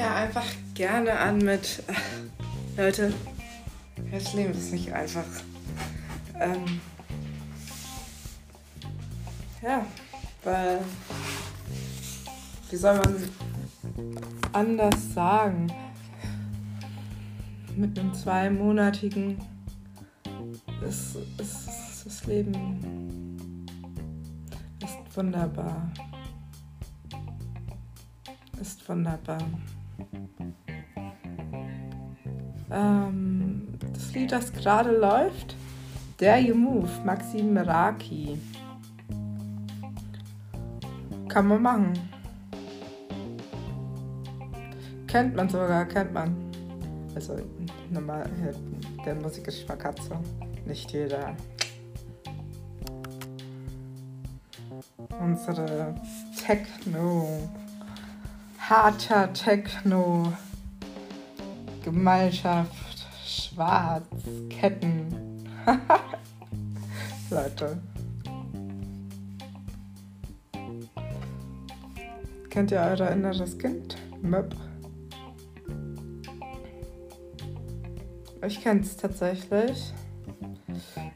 ja einfach gerne an mit, ach, Leute, das Leben ist nicht einfach. Ähm, ja, weil, wie soll man anders sagen? Mit einem zweimonatigen ist, ist, ist das Leben ist wunderbar. Ist wunderbar. Ähm, das Lied, das gerade läuft, Dare You Move, Maxim Meraki. Kann man machen. Kennt man sogar, kennt man. Also normal, der Musikgeschmack hat so. Nicht jeder. Unsere Techno, harter Techno, Gemeinschaft, Schwarz, Ketten. Leute. Kennt ihr euer inneres Kind? Möp. Ich kenne es tatsächlich.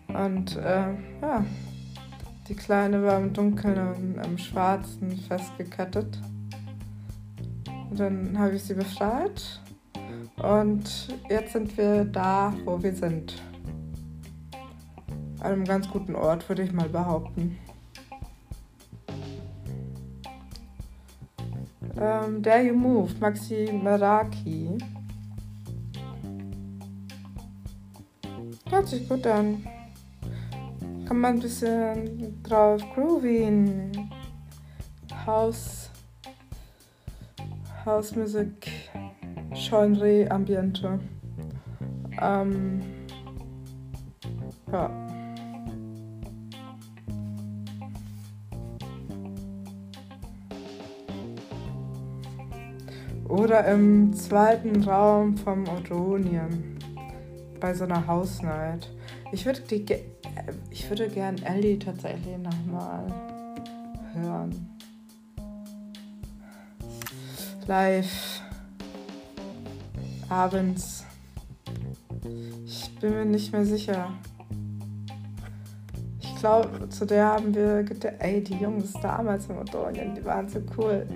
Und äh, ja, die Kleine war im Dunkeln und im Schwarzen festgekettet. Dann habe ich sie befreit. Und jetzt sind wir da, wo wir sind. An einem ganz guten Ort, würde ich mal behaupten. Ähm, Dare You Move, Maxi Meraki. Hört sich gut an. Kann man ein bisschen drauf groovien. Haus. Hausmusik. Genre, Ambiente. Ähm, ja. Oder im zweiten Raum vom Odonien. Bei so einer Hausnight. Ich würde die ich würde gern Ellie tatsächlich nochmal hören. Live. Abends. Ich bin mir nicht mehr sicher. Ich glaube, zu der haben wir gedacht, ey, die Jungs damals im Odonien, die waren so cool.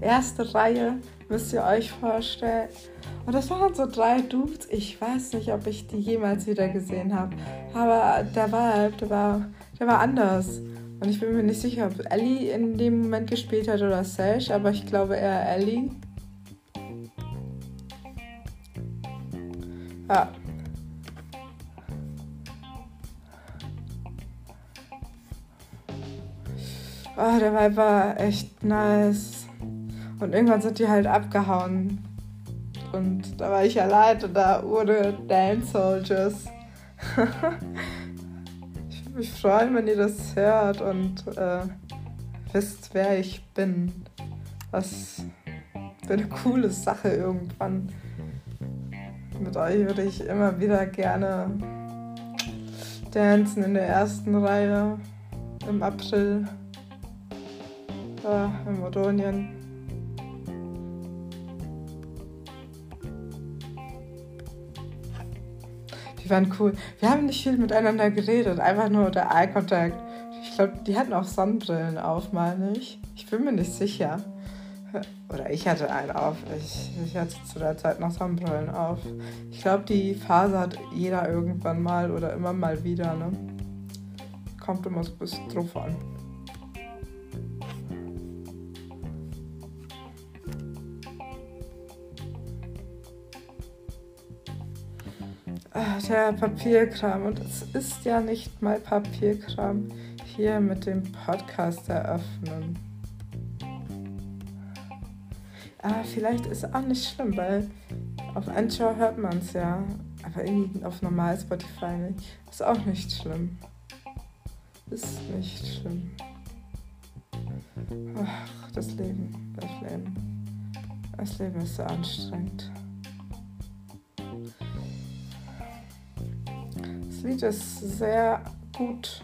Erste Reihe, müsst ihr euch vorstellen. Und das waren so drei Dudes. Ich weiß nicht, ob ich die jemals wieder gesehen habe. Aber der Vibe, der war, der war anders. Und ich bin mir nicht sicher, ob Ellie in dem Moment gespielt hat oder Sash, aber ich glaube eher Ellie. Ja. Oh, der Vibe war echt nice. Und irgendwann sind die halt abgehauen. Und da war ich allein und da ohne Dance Soldiers. mich freuen, wenn ihr das hört und äh, wisst, wer ich bin. Was für eine coole Sache irgendwann. Mit euch würde ich immer wieder gerne dancen in der ersten Reihe im April äh, in Modonien. Waren cool. Wir haben nicht viel miteinander geredet, einfach nur der Eye Contact. Ich glaube, die hatten auch Sonnenbrillen auf, meine ich. Ich bin mir nicht sicher. Oder ich hatte einen auf. Ich, ich hatte zu der Zeit noch Sonnenbrillen auf. Ich glaube, die Phase hat jeder irgendwann mal oder immer mal wieder. Ne? Kommt immer so ein bisschen drauf an. Ach, der Papierkram. Und es ist ja nicht mal Papierkram hier mit dem Podcast eröffnen. Aber vielleicht ist auch nicht schlimm, weil auf Anschau hört man es ja. Aber irgendwie auf normal Spotify nicht. Ist auch nicht schlimm. Ist nicht schlimm. Ach, das Leben, das Leben. Das Leben ist so anstrengend. Das Lied ist sehr gut.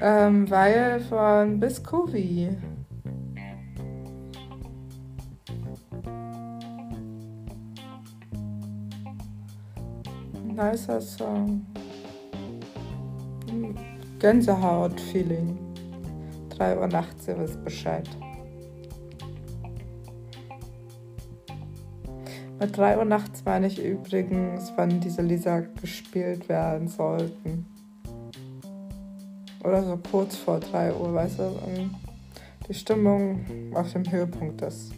Ähm, weil von Biscovi. Nicer Song. Hm, Gänsehaut-Feeling. 3 Uhr nachts, ihr wisst Bescheid. Mit 3 Uhr nachts meine ich übrigens, wann diese Lieder gespielt werden sollten. Oder so kurz vor 3 Uhr, weißt du, die Stimmung auf dem Höhepunkt ist.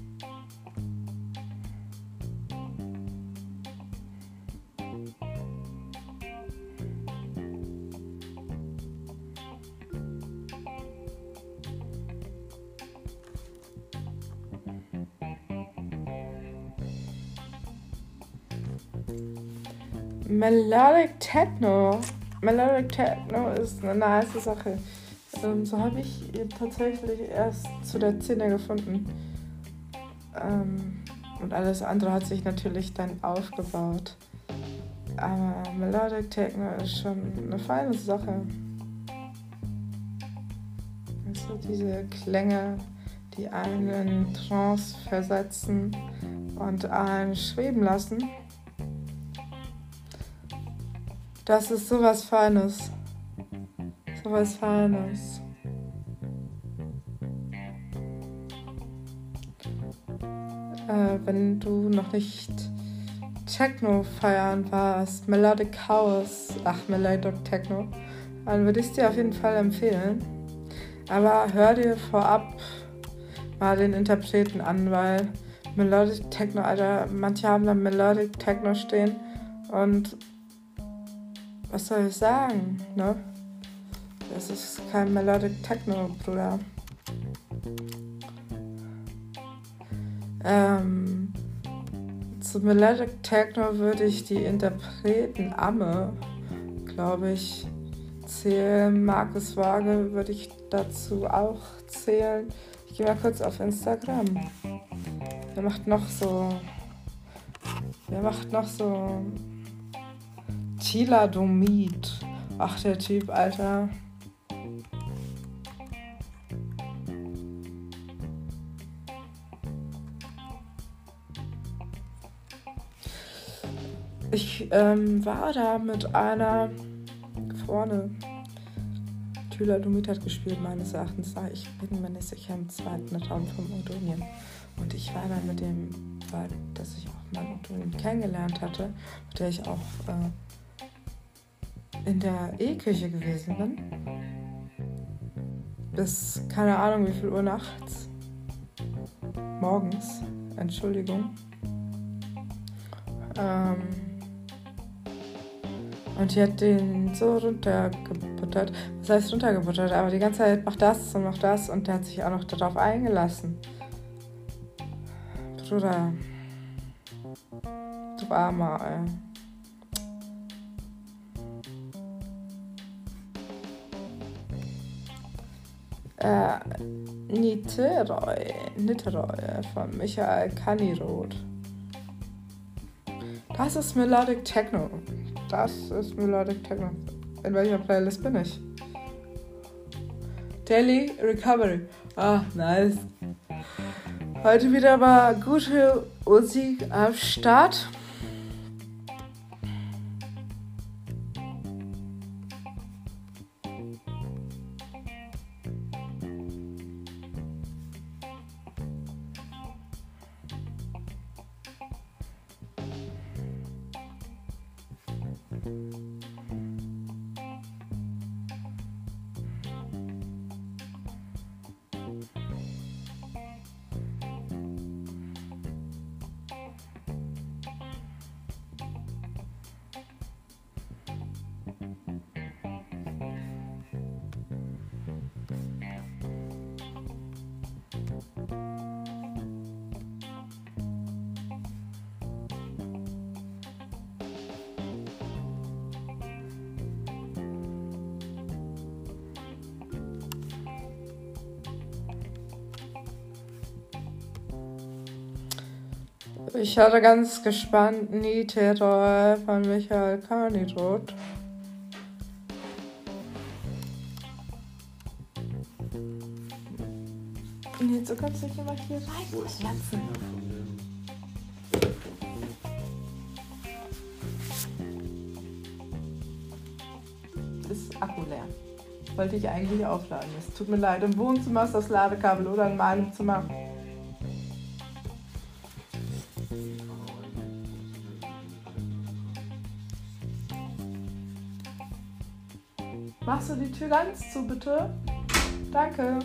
Melodic Techno. Melodic Techno ist eine nice Sache. Ähm, so habe ich tatsächlich erst zu der Szene gefunden. Ähm, und alles andere hat sich natürlich dann aufgebaut. Aber Melodic Techno ist schon eine feine Sache. Also diese Klänge, die einen in Trance versetzen und einen schweben lassen. Das ist sowas Feines. Sowas Feines. Äh, wenn du noch nicht Techno feiern warst, Melodic House, ach, Melodic Techno, dann würde ich es dir auf jeden Fall empfehlen. Aber hör dir vorab mal den Interpreten an, weil Melodic Techno, Alter, manche haben da Melodic Techno stehen und was soll ich sagen, ne? Das ist kein Melodic Techno, Bruder. Ähm, zu Melodic Techno würde ich die Interpreten Amme, glaube ich, zählen. Markus Waage würde ich dazu auch zählen. Ich gehe mal kurz auf Instagram. Wer macht noch so. Wer macht noch so Tiladomid. Ach, der Typ, Alter. Ich ähm, war da mit einer vorne. Tyladomid hat gespielt, meines Erachtens. Ich bin mir nicht sicher im zweiten Raum von Odonien. Und ich war da mit dem, weil, dass ich auch mal Odonien kennengelernt hatte, mit der ich auch äh, in der E-Küche gewesen bin. Bis keine Ahnung wie viel Uhr nachts. Morgens, Entschuldigung. Ähm und die hat den so runtergebuttert. Das heißt runtergebuttert, aber die ganze Zeit macht das und macht das und der hat sich auch noch darauf eingelassen. Bruder. Du Armer, ey. Äh, Niteroi, Niteroi von Michael Kaniroth. Das ist Melodic Techno. Das ist Melodic Techno. In welcher Playlist bin ich? Daily Recovery. Ah, nice. Heute wieder mal gute Musik am Start. Ich hatte ganz gespannt Niterói äh, von Michael Carnidot. Und jetzt so kannst du jemand hier rein. Wo ist mein Finger von dem? ist Akku leer. Wollte ich eigentlich aufladen. Es tut mir leid, im Wohnzimmer ist das Ladekabel oder in meinem Zimmer. Machst du die Tür ganz zu, bitte? Danke.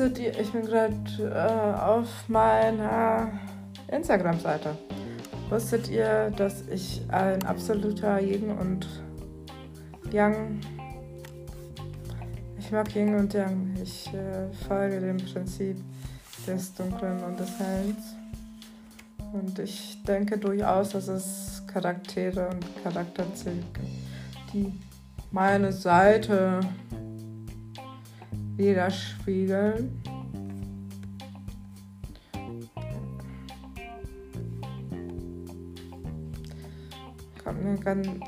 Wusstet ihr, ich bin gerade äh, auf meiner Instagram-Seite. Wusstet ihr, dass ich ein absoluter Yin und Yang. Ich mag Yin und Yang. Ich äh, folge dem Prinzip des Dunklen und des Hellens. Und ich denke durchaus, dass es Charaktere und Charakterzüge die meine Seite widerspiegeln. Kommt mir ein,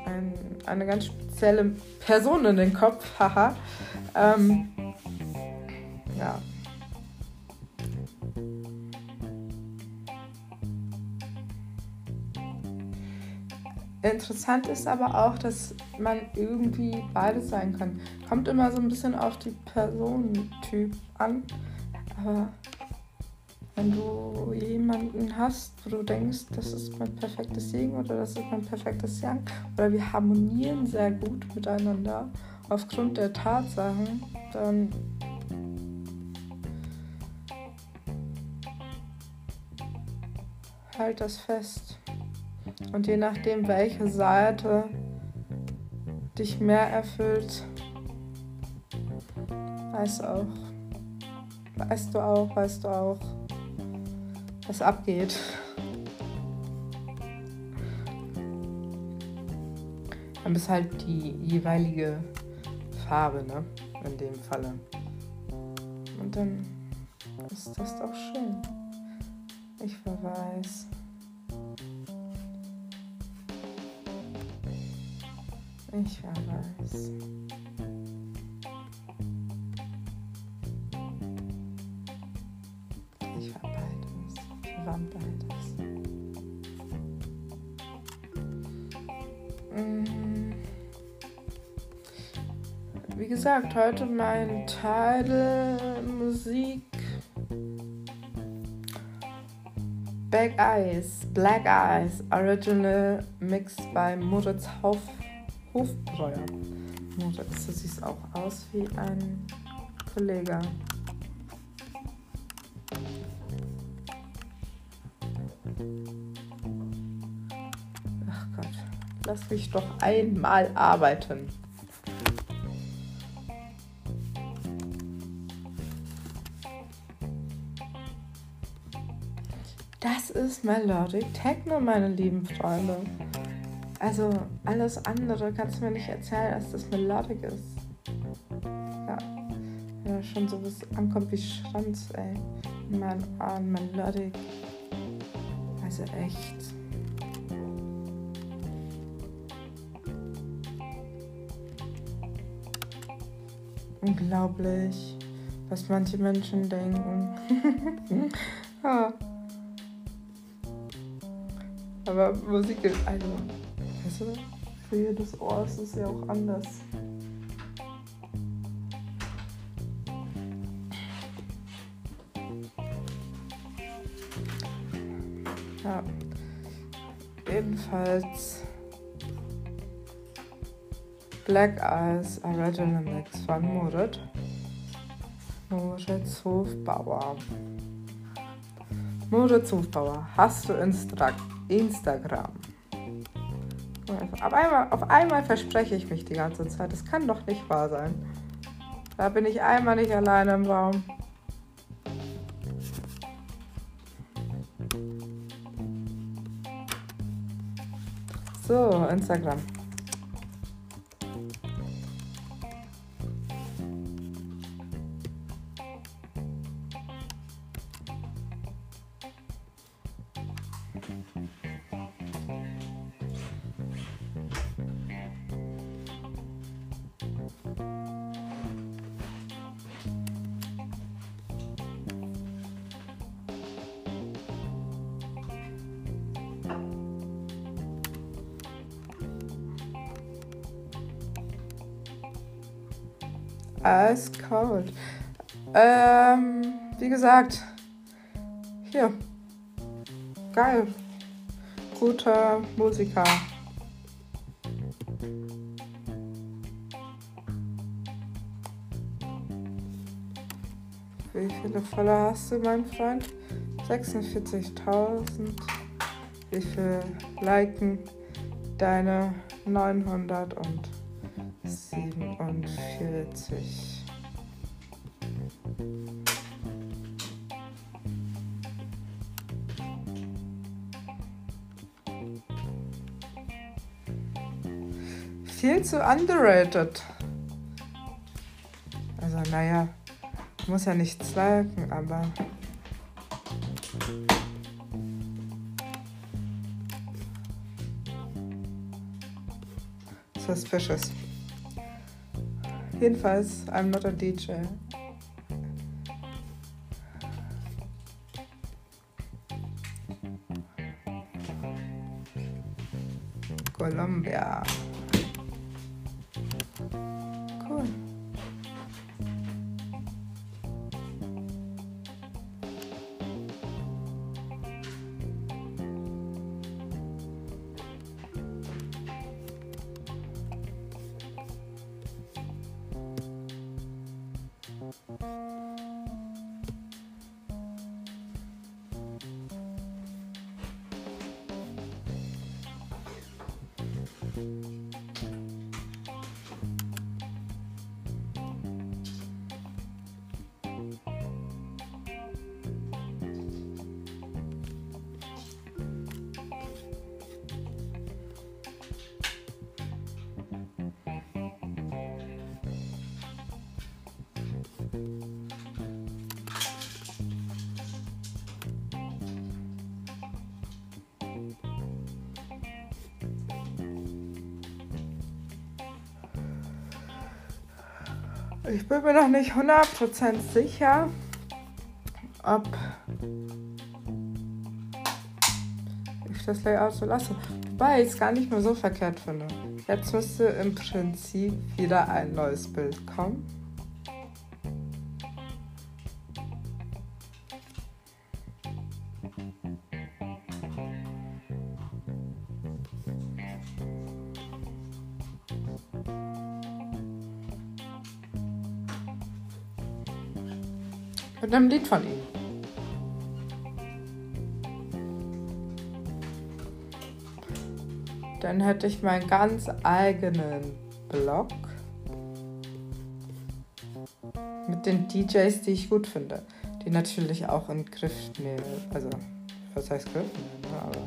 eine ganz spezielle Person in den Kopf, haha. ähm, Interessant ist aber auch, dass man irgendwie beides sein kann. Kommt immer so ein bisschen auf die Personentyp an. Aber wenn du jemanden hast, wo du denkst, das ist mein perfektes Segen oder das ist mein perfektes Yang, oder wir harmonieren sehr gut miteinander aufgrund der Tatsachen, dann halt das fest. Und je nachdem, welche Seite dich mehr erfüllt, weißt du auch, weißt du auch, weißt du auch, was abgeht. Dann bist halt die jeweilige Farbe, ne? In dem Falle. Und dann ist das doch schön. Ich verweis. Ich weiß. Ich war beides. Wir waren beides. Wie gesagt, heute mein Teil Musik. Black Eyes, Black Eyes, Original Mix bei Moritz Hauf Hofbreuer. Moritz, du siehst auch aus wie ein Kollege. Ach Gott, lass mich doch einmal arbeiten. Das ist Melodic Techno, meine lieben Freunde. Also alles andere kannst du mir nicht erzählen, dass das Melodic ist. Ja. Wenn da schon sowas ankommt wie Schranz, ey. In meinen Ohren Melodic. Also echt. Unglaublich, was manche Menschen denken. ja. Aber Musik ist also Weißt für jedes Ohr ist es ja auch anders. Ja. Ebenfalls Black Eyes Original Mix von Moritz. Moritz Hofbauer. Moritz Hofbauer, hast du Instra Instagram? Auf einmal, auf einmal verspreche ich mich die ganze Zeit. Das kann doch nicht wahr sein. Da bin ich einmal nicht alleine im Raum. So, Instagram. Eiskalt. Ähm, wie gesagt, hier. Geil. Guter Musiker. Wie viele Follower hast du, mein Freund? 46.000. Wie viel liken deine 900 und 47. Viel zu underrated. Also naja, muss ja nichts liken, aber... Suspicious. Jedenfalls, I'm not a DJ. Colombia. Bin mir noch nicht 100% sicher, ob ich das Layout so lasse. Wobei ich es gar nicht mehr so verkehrt finde. Jetzt müsste im Prinzip wieder ein neues Bild kommen. Lied von ihm. Dann hätte ich meinen ganz eigenen Blog mit den DJs, die ich gut finde. Die natürlich auch in Griff nehmen. Also, was heißt Griff nehmen? Aber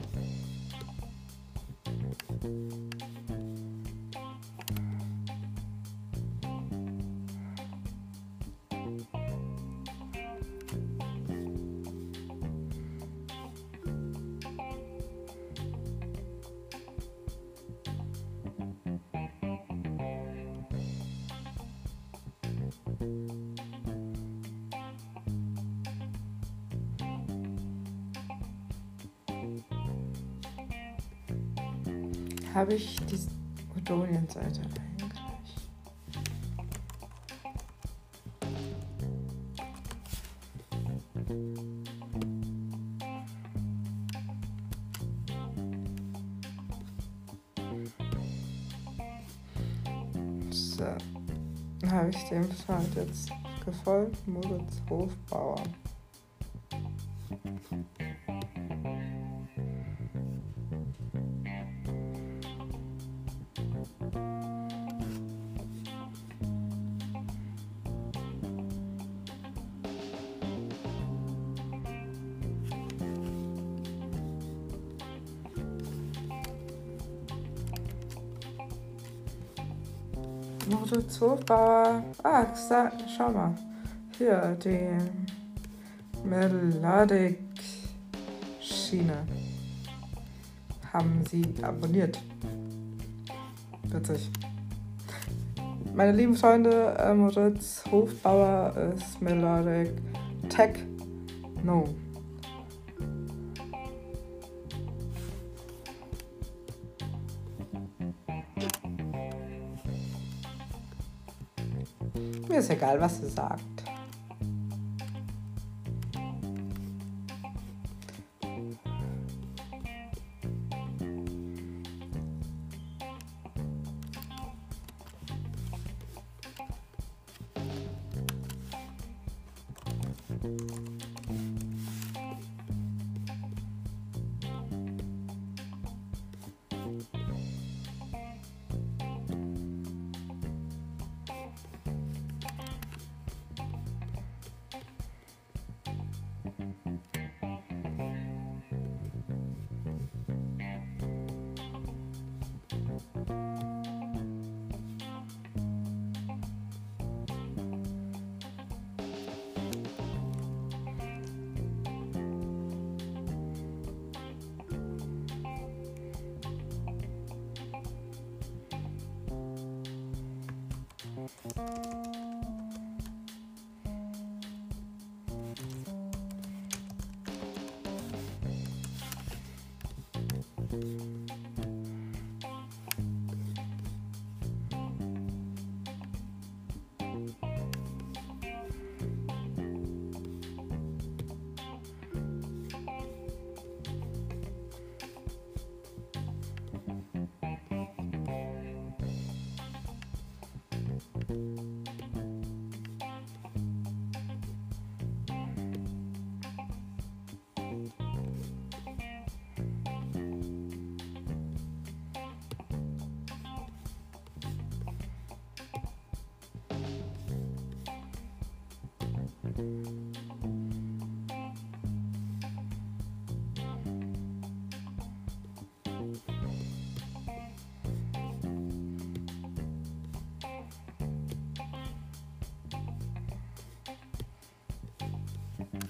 dem Pfad jetzt gefolgt, Moritz Hofbauer. Hofbauer. Ah, schau mal. Hier, die Melodic Schiene. Haben sie abonniert. Witzig. Meine lieben Freunde, äh, Moritz Hofbauer ist Melodic Tech. No. Mir ist egal, was sie sagt.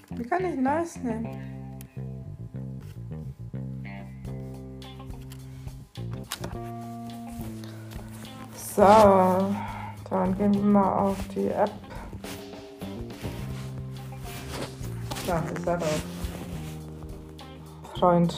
Wie kann ich nice nehmen? So, dann gehen wir mal auf die App. Ja, ist er doch. Freund.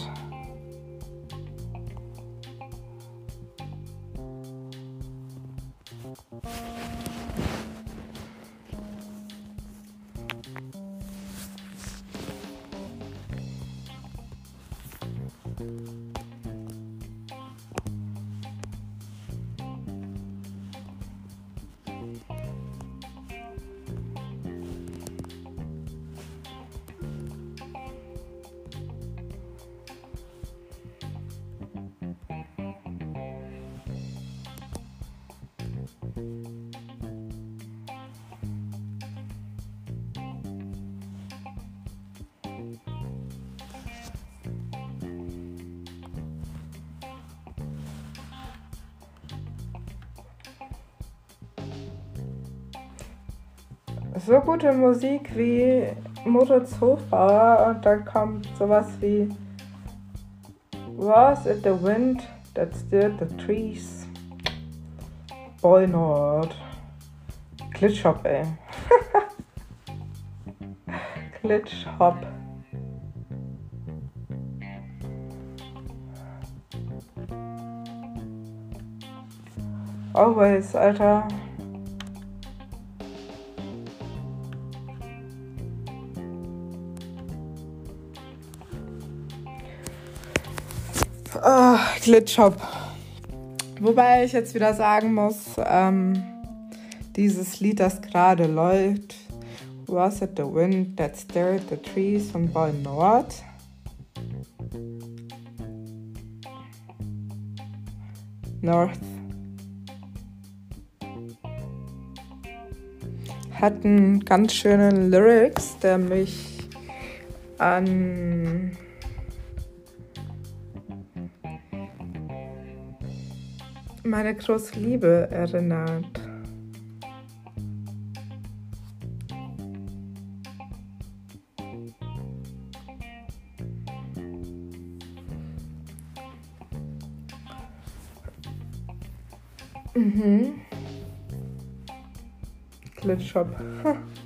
Gute Musik wie Moritz Hofbauer und dann kommt sowas wie Was it the wind that stirred the trees? Boy Nord. Glitchhop, ey. Glitchhop. Always, Alter. Glitchhop. Wobei ich jetzt wieder sagen muss, ähm, dieses Lied, das gerade läuft, Was it the wind that stirred the trees von Boy Nord? North. Hat einen ganz schönen Lyrics, der mich an meine große Liebe erinnert. Mhm. Glitchshop.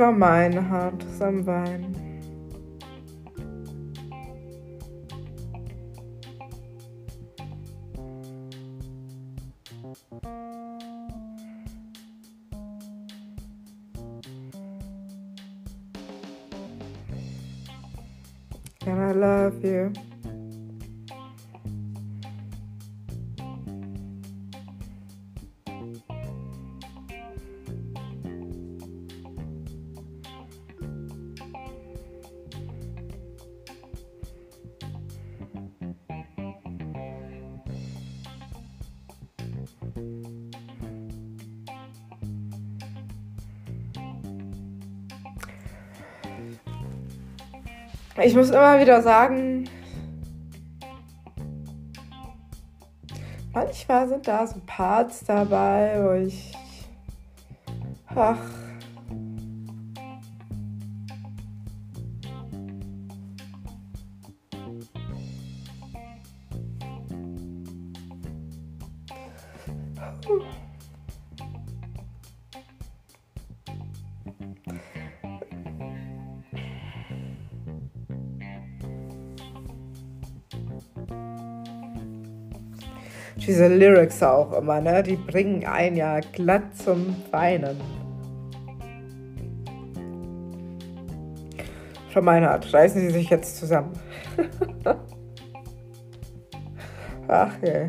der Frau Meinhardt ist am Wein. And I love you. Ich muss immer wieder sagen, manchmal sind da so Parts dabei, wo ich. Ach. Lyrics auch immer, ne? Die bringen einen ja glatt zum Weinen. Von meiner Art. Reißen sie sich jetzt zusammen. Ach je.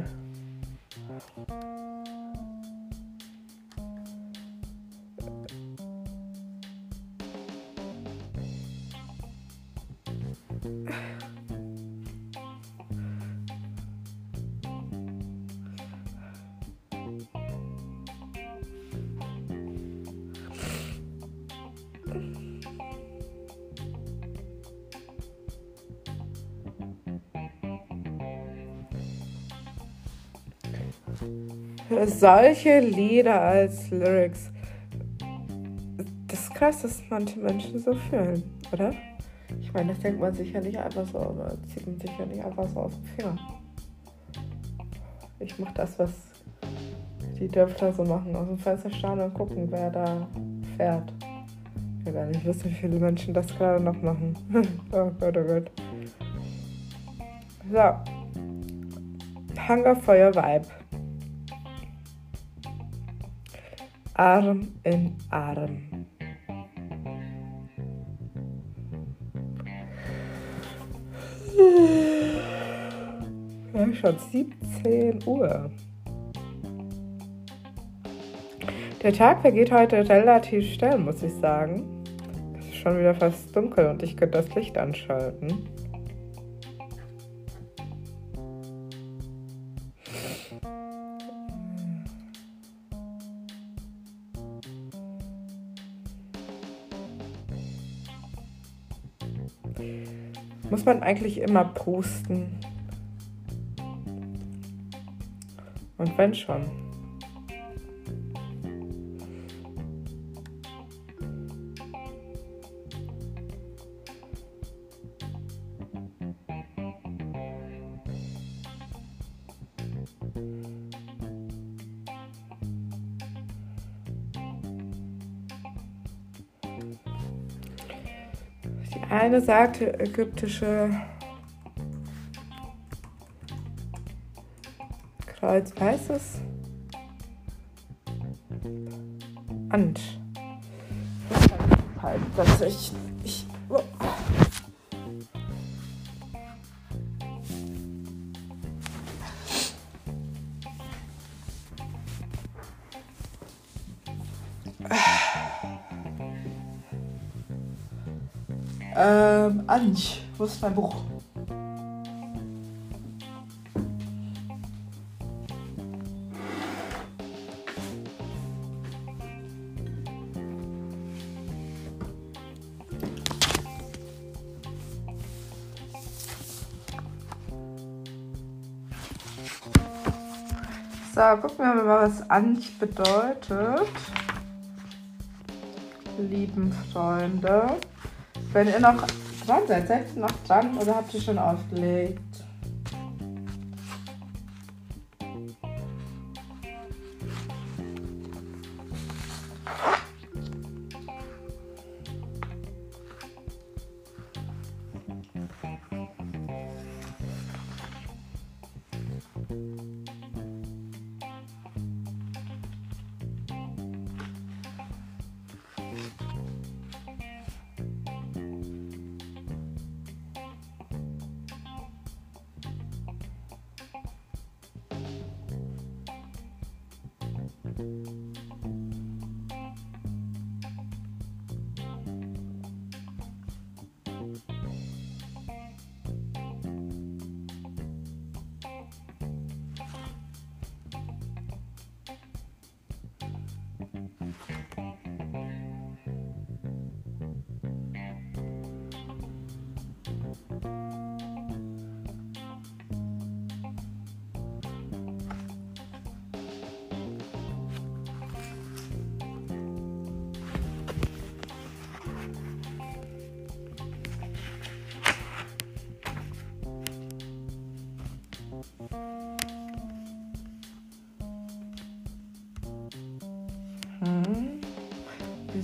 Solche Lieder als Lyrics. Das ist krass, dass manche Menschen so fühlen, oder? Ich meine, das denkt man sich ja nicht einfach so, aber zieht man sich ja nicht einfach so aus dem Finger. Ich mache das, was die Dörfler so machen, aus dem Fenster starren und gucken, wer da fährt. Ich will gar nicht wissen, wie viele Menschen das gerade noch machen. oh Gott, oh Gott. So. Hunger Feuer Vibe. Arm in Arm. Ja, schon 17 Uhr. Der Tag vergeht heute relativ schnell, muss ich sagen. Es ist schon wieder fast dunkel und ich könnte das Licht anschalten. Muss man eigentlich immer posten? Und wenn schon. Eine sagte ägyptische Kreuz, heißt es? And. Halt, ich. ich Anch, wo ist mein Buch? So, gucken wir mal, was Anch bedeutet. Lieben Freunde. Wenn ihr noch dran seid, ihr noch dran oder habt ihr schon aufgelegt?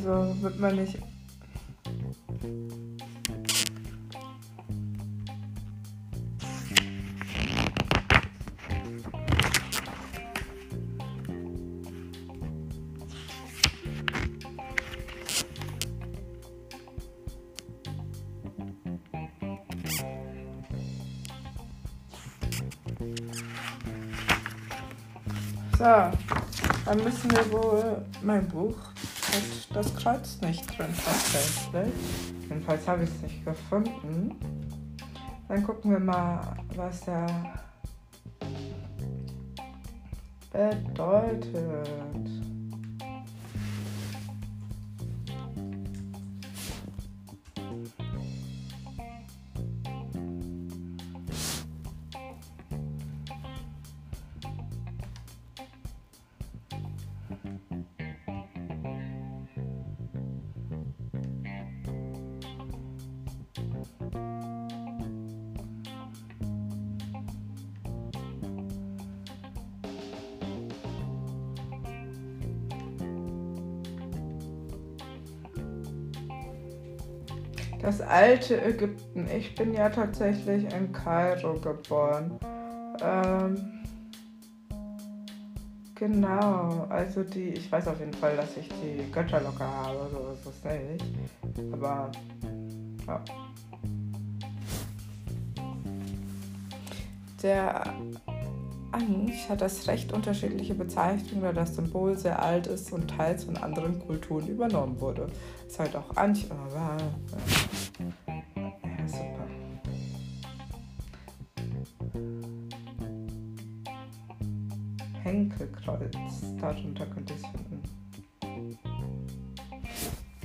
Wieso wird man nicht. So, dann müssen wir wohl mein Buch das Kreuz nicht drin tatsächlich. Jedenfalls habe ich es nicht gefunden. Dann gucken wir mal, was er bedeutet. Alte Ägypten. Ich bin ja tatsächlich in Kairo geboren. Ähm, genau, also die, ich weiß auf jeden Fall, dass ich die Götter locker habe, so ist es nicht. Aber, ja. Der Anch hat das recht unterschiedliche Bezeichnungen, da das Symbol sehr alt ist und teils von anderen Kulturen übernommen wurde. Ist halt auch Anch. Oh, ja, darunter könnte ich es finden.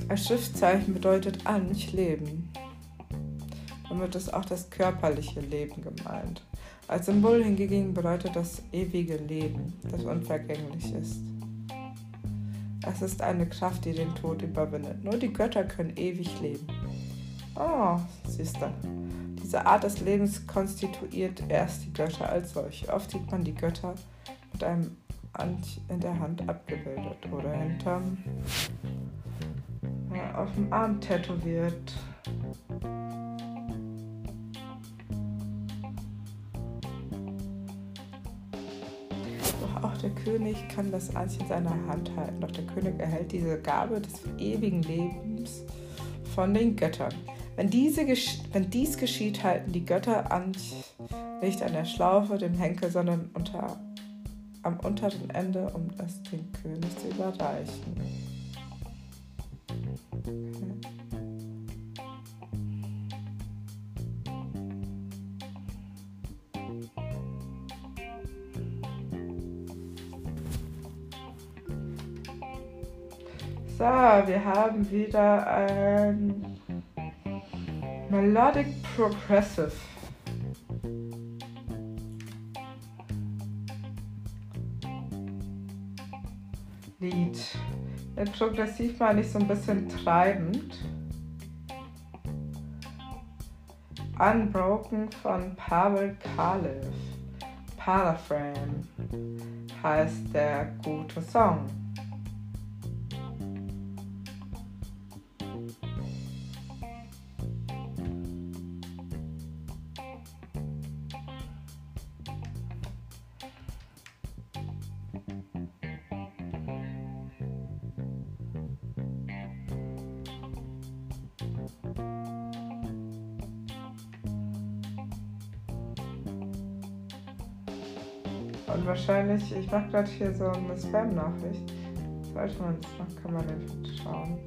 Als Schriftzeichen bedeutet Anch Leben. Damit ist auch das körperliche Leben gemeint. Als Symbol hingegen bedeutet das ewige Leben, das unvergänglich ist. Es ist eine Kraft, die den Tod überwindet. Nur die Götter können ewig leben. Oh, siehst du. Diese Art des Lebens konstituiert erst die Götter als solche. Oft sieht man die Götter mit einem in der Hand abgebildet oder hinterm ja, auf dem Arm tätowiert. der König kann das Eis in seiner Hand halten, doch der König erhält diese Gabe des ewigen Lebens von den Göttern. Wenn, diese, wenn dies geschieht, halten die Götter an, nicht an der Schlaufe, dem Henkel, sondern unter, am unteren Ende, um es dem König zu überreichen. So, wir haben wieder ein Melodic Progressive. Lied. Mit progressiv meine ich so ein bisschen treibend. Unbroken von Pavel Kalev. Paraframe heißt der gute Song. Mache gerade hier so eine Spam-Nachricht. Sollte man das noch, kann man einfach schauen.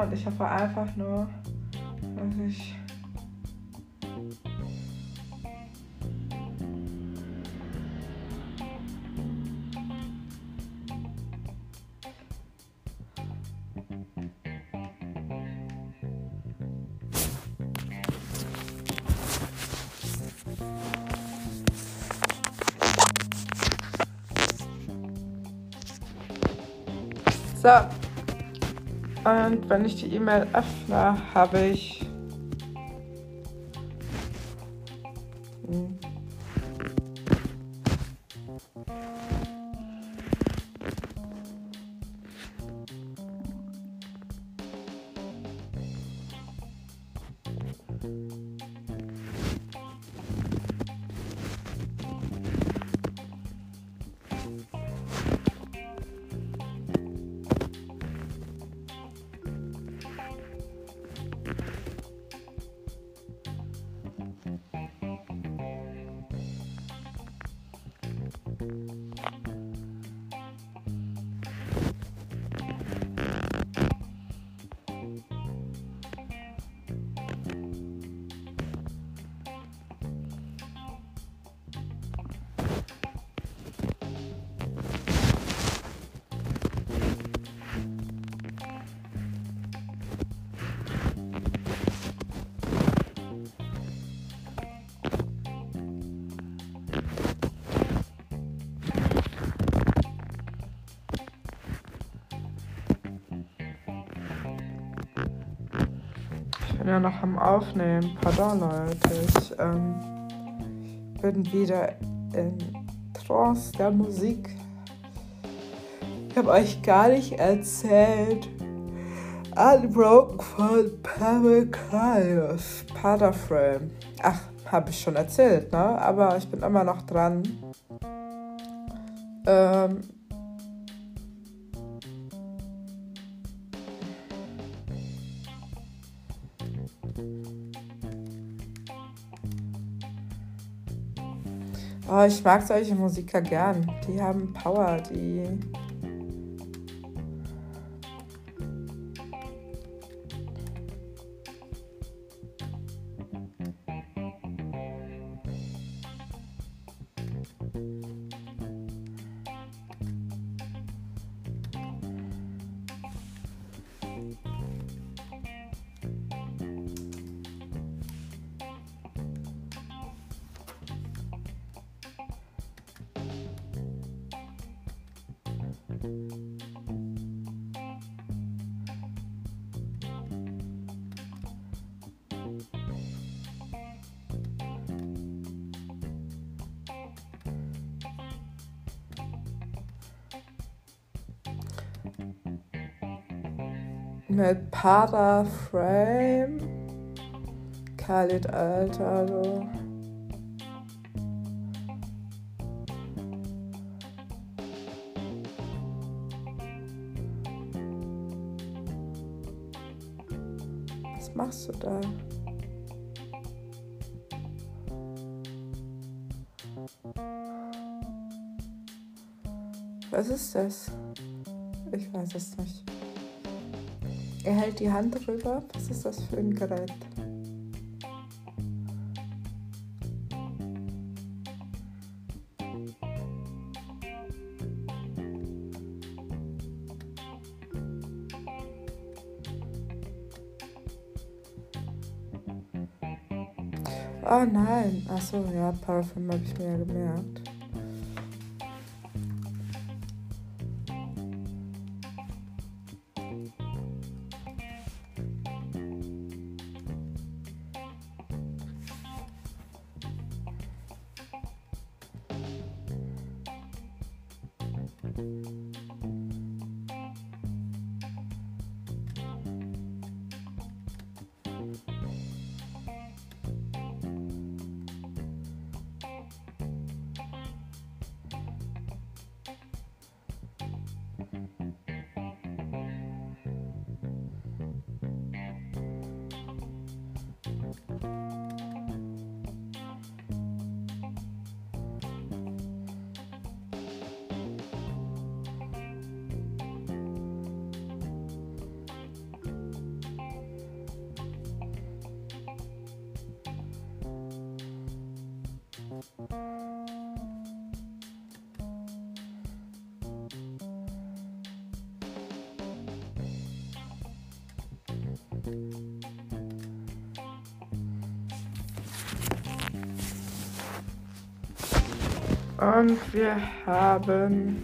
Sound. Ich hoffe einfach nur, dass ich. So. Und wenn ich die E-Mail öffne, habe ich. Noch am Aufnehmen. Pardon, Leute. Ich ähm, bin wieder in Trance der Musik. Ich habe euch gar nicht erzählt. Unbroken von Pavel Kaios. Paterframe. Ach, habe ich schon erzählt, ne? Aber ich bin immer noch dran. Ähm, Oh, ich mag solche Musiker gern. Die haben Power, die. Mit Paraframe. Khalid Alter, Was machst du da? Was ist das? Ich weiß es nicht. Er hält die Hand drüber. Was ist das für ein Gerät? Oh nein. Achso, ja, Parfüm habe ich mir ja gemerkt. Und wir haben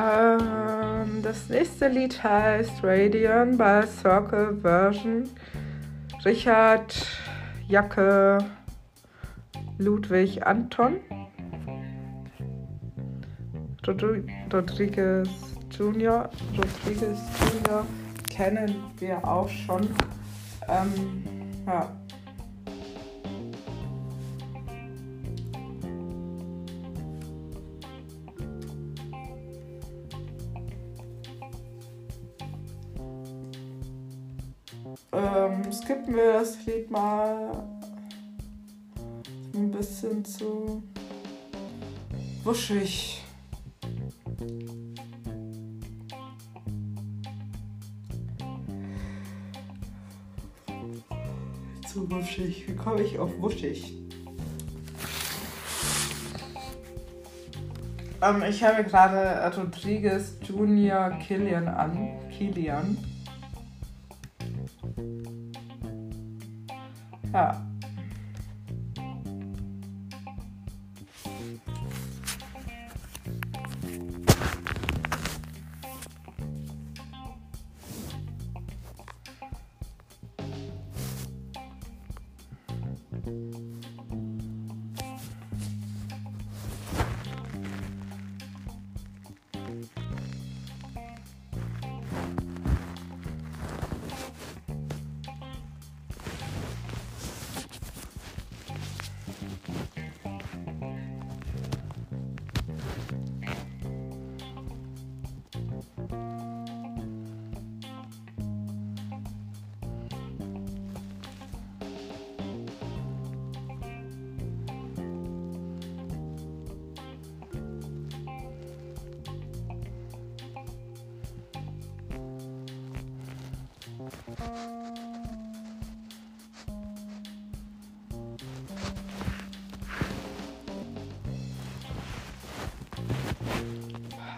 Ähm, das nächste Lied heißt Radion bei Circle Version. Richard Jacke Ludwig Anton. Rodriguez Junior. Rodriguez Junior kennen wir auch schon. Ähm, ja. Mal ein bisschen zu wuschig. Zu wuschig. Wie komme ich auf wuschig? Ähm, ich habe gerade Rodriguez Junior Killian an. Killian. Ja.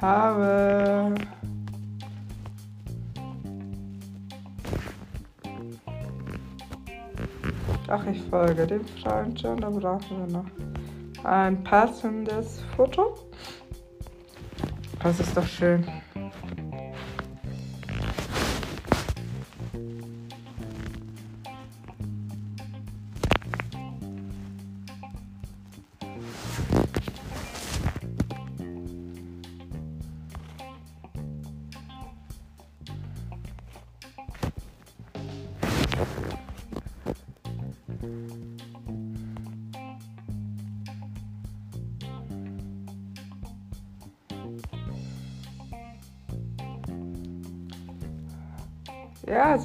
Habe. Ach, ich folge dem Freund schon, da brauchen wir noch ein passendes Foto. Das ist doch schön.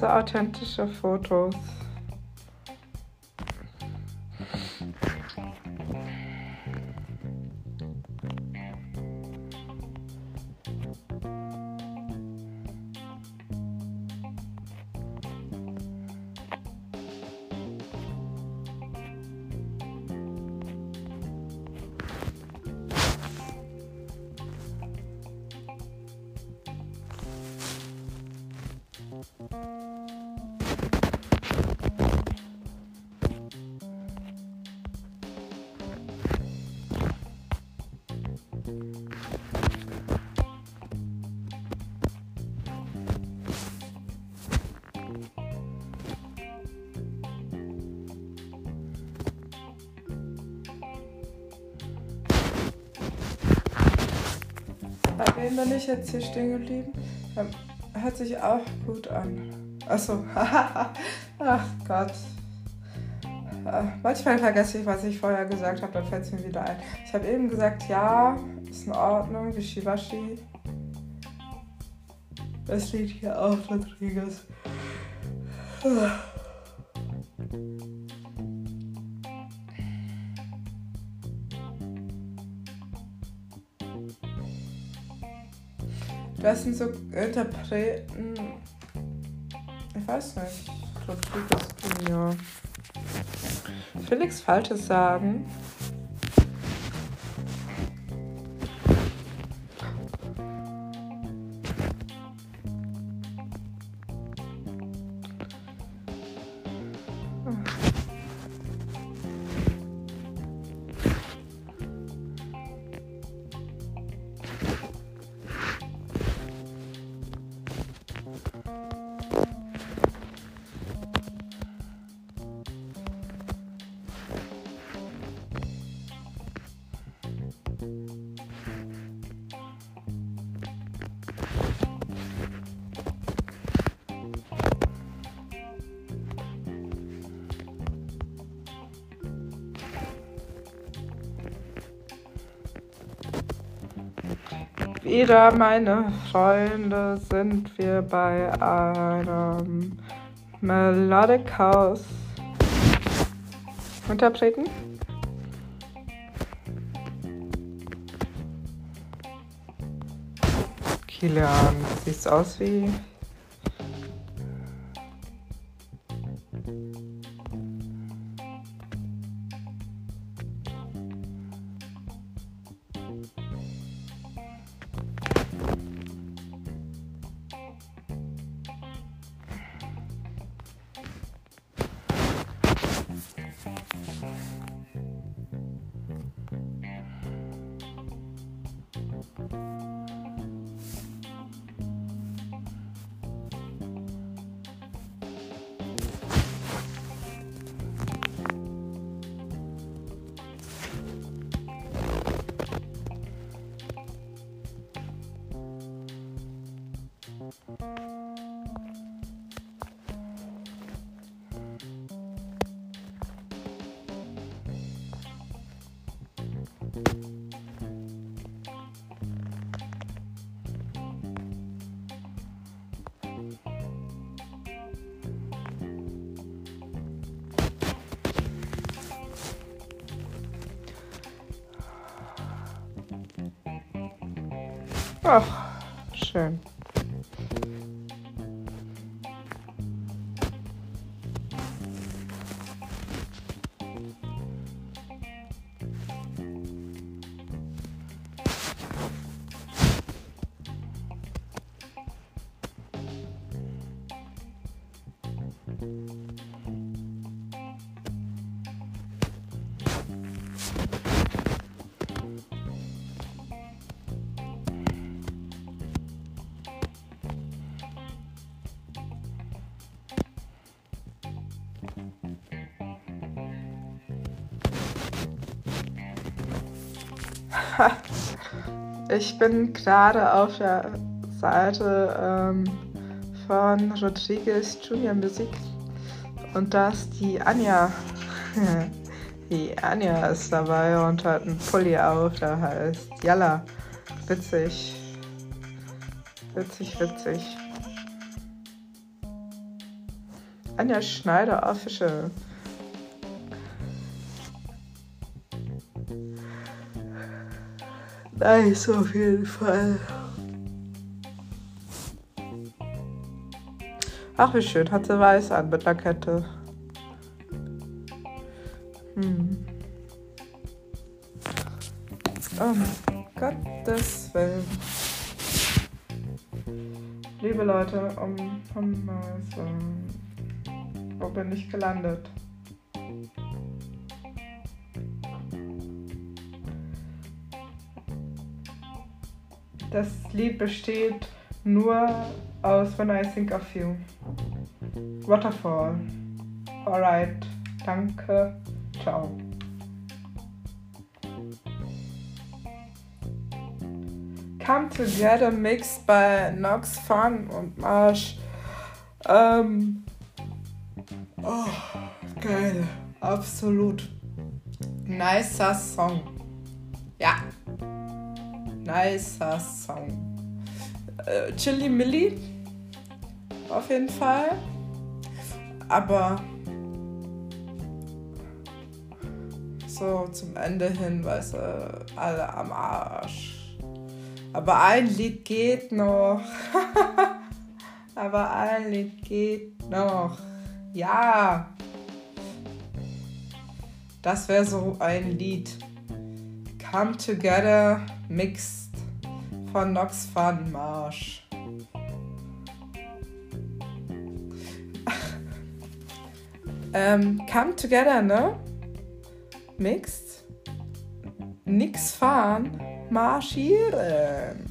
Ja, so authentische Fotos. Wem bin ich jetzt hier stehen geblieben? Ähm, hört sich auch gut an. Achso, ach Gott. Äh, manchmal vergesse ich, was ich vorher gesagt habe, dann fällt es mir wieder ein. Ich habe eben gesagt, ja, ist in Ordnung, Wischiwaschi. Es liegt hier auf Rodriguez. Das sind so Interpreten. Ich weiß nicht. Rodriguez Junior. Felix Falsches sagen. Wieder, meine Freunde, sind wir bei einem Melodic House Interpreten. Kilian, siehst aus wie ich bin gerade auf der Seite ähm, von Rodriguez Junior Musik und da ist die Anja. Die Anja ist dabei und hat einen Pulli auf, der heißt Yalla. Witzig. Witzig, witzig. Anja Schneider Official. Nice auf jeden Fall. Ach, wie schön. Hat sie weiß an mit einer Kette. Hm. Um Gottes Willen. Liebe Leute, um, um also, wo bin ich gelandet? Lied besteht nur aus When I Think of You. Waterfall. Alright. Danke. Ciao. Come Together mixed bei Nox Fun und Marsch. Ähm. Oh, geil. Absolut. Nicer Song. Ja. Nicer Song. Äh, Chili Milli. Auf jeden Fall. Aber so zum Ende hin, weißt du, alle am Arsch. Aber ein Lied geht noch. Aber ein Lied geht noch. Ja. Das wäre so ein Lied. Come Together Mixed von Nox Fun Marsch. ähm, come Together, ne? Mixed. Nix fahren, marschieren.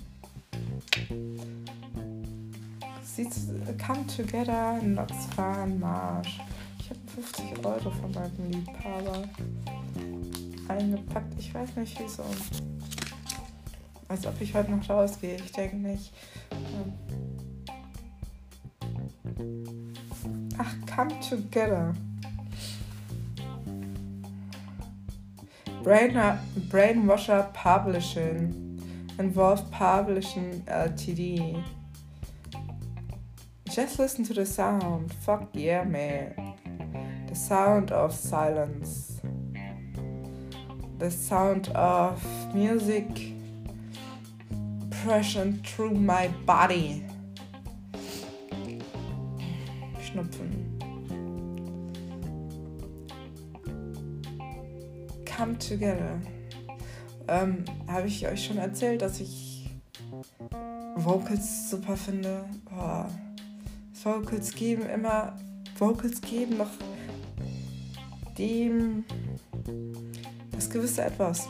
Come together, Nox fahren, marsch. Ich habe 50 Euro von meinem Liebhaber eingepackt. Ich weiß nicht wieso. Als ob ich heute noch rausgehe. Ich denke nicht. Ach, come together. Brain Brainwasher Publishing. Involved Publishing Ltd. Just listen to the sound. Fuck yeah, man. The sound of silence. The sound of music pressing through my body. Schnupfen. Come Together. Ähm, Habe ich euch schon erzählt, dass ich Vocals super finde? Boah. Vocals geben immer, Vocals geben noch dem das gewisse Etwas.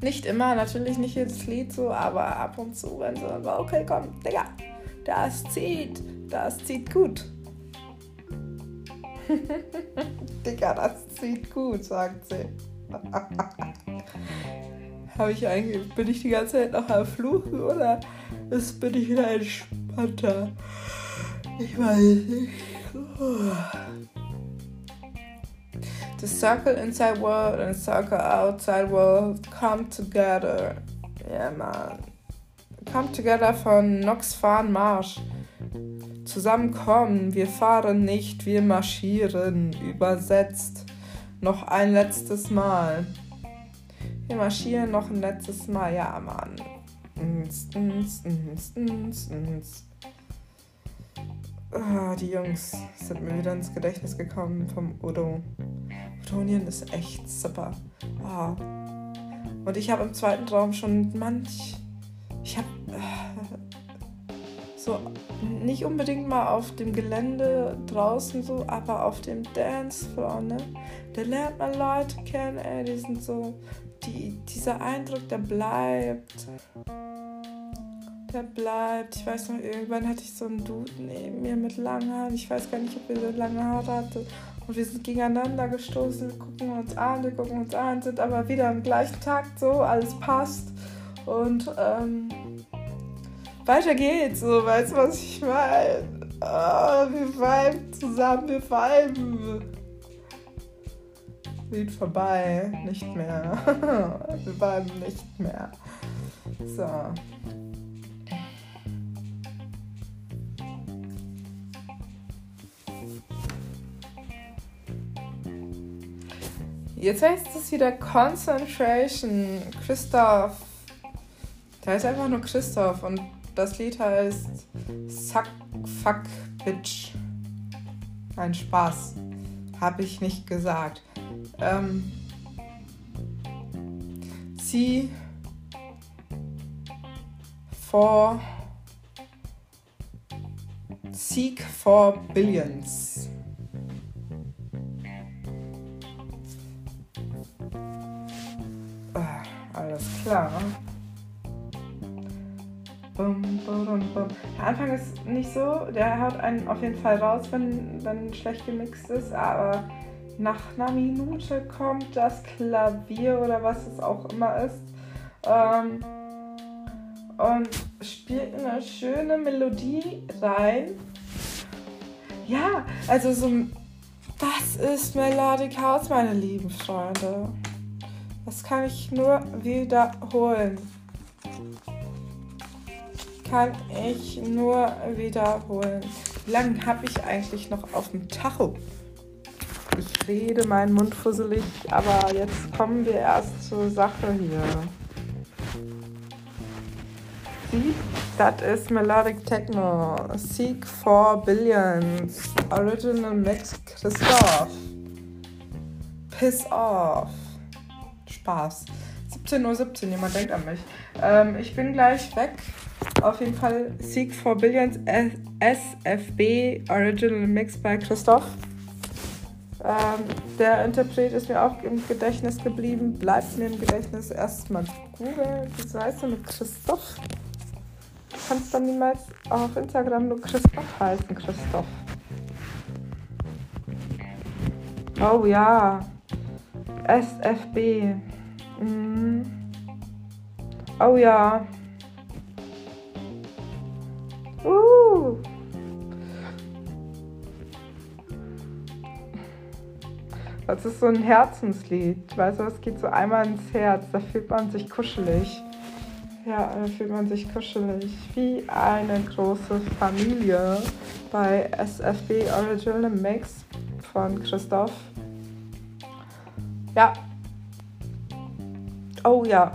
Nicht immer, natürlich nicht jedes Lied so, aber ab und zu, wenn so ein Vocal kommt, Digga, das zieht, das zieht gut. Digga, das zieht gut, sagt sie. Habe ich eigentlich, bin ich die ganze Zeit noch am Fluchen oder ist, bin ich wieder entspannter? Ich weiß nicht. The circle inside world and circle outside world come together. Yeah, man. Come together von Nox fahren Marsch. Zusammenkommen, wir fahren nicht, wir marschieren. Übersetzt. Noch ein letztes Mal. Wir marschieren noch ein letztes Mal. Ja, Mann. Ah, die Jungs sind mir wieder ins Gedächtnis gekommen vom Udo. Udonien ist echt super. Ah. Und ich habe im zweiten Raum schon manch. Ich habe äh, so nicht unbedingt mal auf dem Gelände draußen so, aber auf dem Dancefloor, ne? Da lernt man Leute kennen, ey, die sind so. Die, dieser Eindruck, der bleibt der bleibt. Ich weiß noch, irgendwann hatte ich so einen Dude neben mir mit langen Haaren. Ich weiß gar nicht, ob er so lange Haare hatte Und wir sind gegeneinander gestoßen, wir gucken uns an, wir gucken uns an, sind aber wieder im gleichen Takt, so, alles passt. Und ähm, weiter geht's, so, weißt du, was ich meine? Oh, wir viben zusammen, wir viben. Lied vorbei, nicht mehr. wir viben nicht mehr. So. Jetzt heißt es wieder Concentration. Christoph. Der heißt einfach nur Christoph und das Lied heißt Suck Fuck Bitch. Ein Spaß. Habe ich nicht gesagt. Ähm, sie for Seek for Billions. Klar. Bum, bum, bum. Der Anfang ist nicht so, der haut einen auf jeden Fall raus, wenn dann schlecht gemixt ist, aber nach einer Minute kommt das Klavier oder was es auch immer ist ähm, und spielt eine schöne Melodie rein. Ja, also so, das ist Melodic House, meine lieben Freunde. Das kann ich nur wiederholen. Kann ich nur wiederholen. Wie lange habe ich eigentlich noch auf dem Tacho? Ich rede meinen Mund fusselig, aber jetzt kommen wir erst zur Sache hier. Sie, das ist Melodic Techno. Seek for Billions. Original Mix Christoph. Piss off. Spaß. 17.17 Uhr, 17, jemand denkt an mich. Ähm, ich bin gleich weg. Auf jeden Fall Seek for Billions SFB Original Mix bei Christoph. Ähm, der Interpret ist mir auch im Gedächtnis geblieben, bleibt mir im Gedächtnis. Erstmal googeln, wie heißt du mit Christoph? Du kannst dann niemals auf Instagram nur Christoph heißen, Christoph. Oh ja, SFB. Mhm. Oh ja. Uh. Das ist so ein Herzenslied. Weißt du, es geht so einmal ins Herz. Da fühlt man sich kuschelig. Ja, da fühlt man sich kuschelig. Wie eine große Familie bei SFB Original Mix von Christoph. Ja, Oh ja.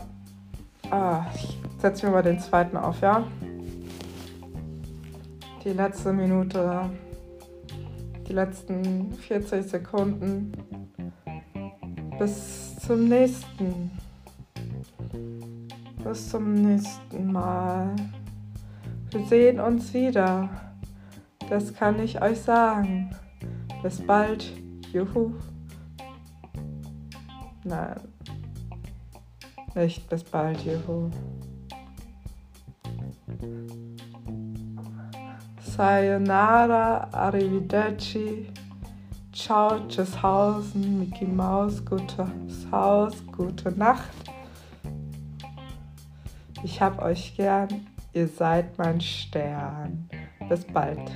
Ah, ich setze mir mal den zweiten auf, ja? Die letzte Minute. Die letzten 40 Sekunden. Bis zum nächsten. Bis zum nächsten Mal. Wir sehen uns wieder. Das kann ich euch sagen. Bis bald. Juhu. Nein. Echt, bis bald, Juhu. Sayonara, Arrivederci, Ciao, Tschüsshausen, Mickey Maus, gutes Haus, gute Nacht. Ich hab euch gern, ihr seid mein Stern. Bis bald.